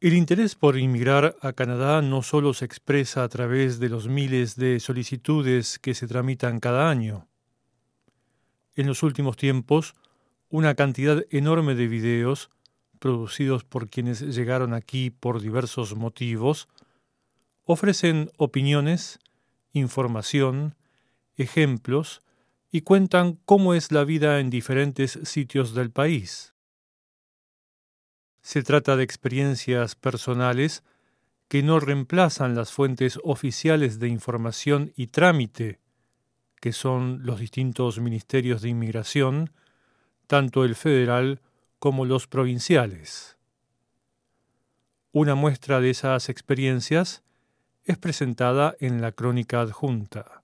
El interés por inmigrar a Canadá no solo se expresa a través de los miles de solicitudes que se tramitan cada año. En los últimos tiempos, una cantidad enorme de videos, producidos por quienes llegaron aquí por diversos motivos, ofrecen opiniones, información, ejemplos y cuentan cómo es la vida en diferentes sitios del país. Se trata de experiencias personales que no reemplazan las fuentes oficiales de información y trámite, que son los distintos ministerios de inmigración, tanto el federal como los provinciales. Una muestra de esas experiencias es presentada en la crónica adjunta.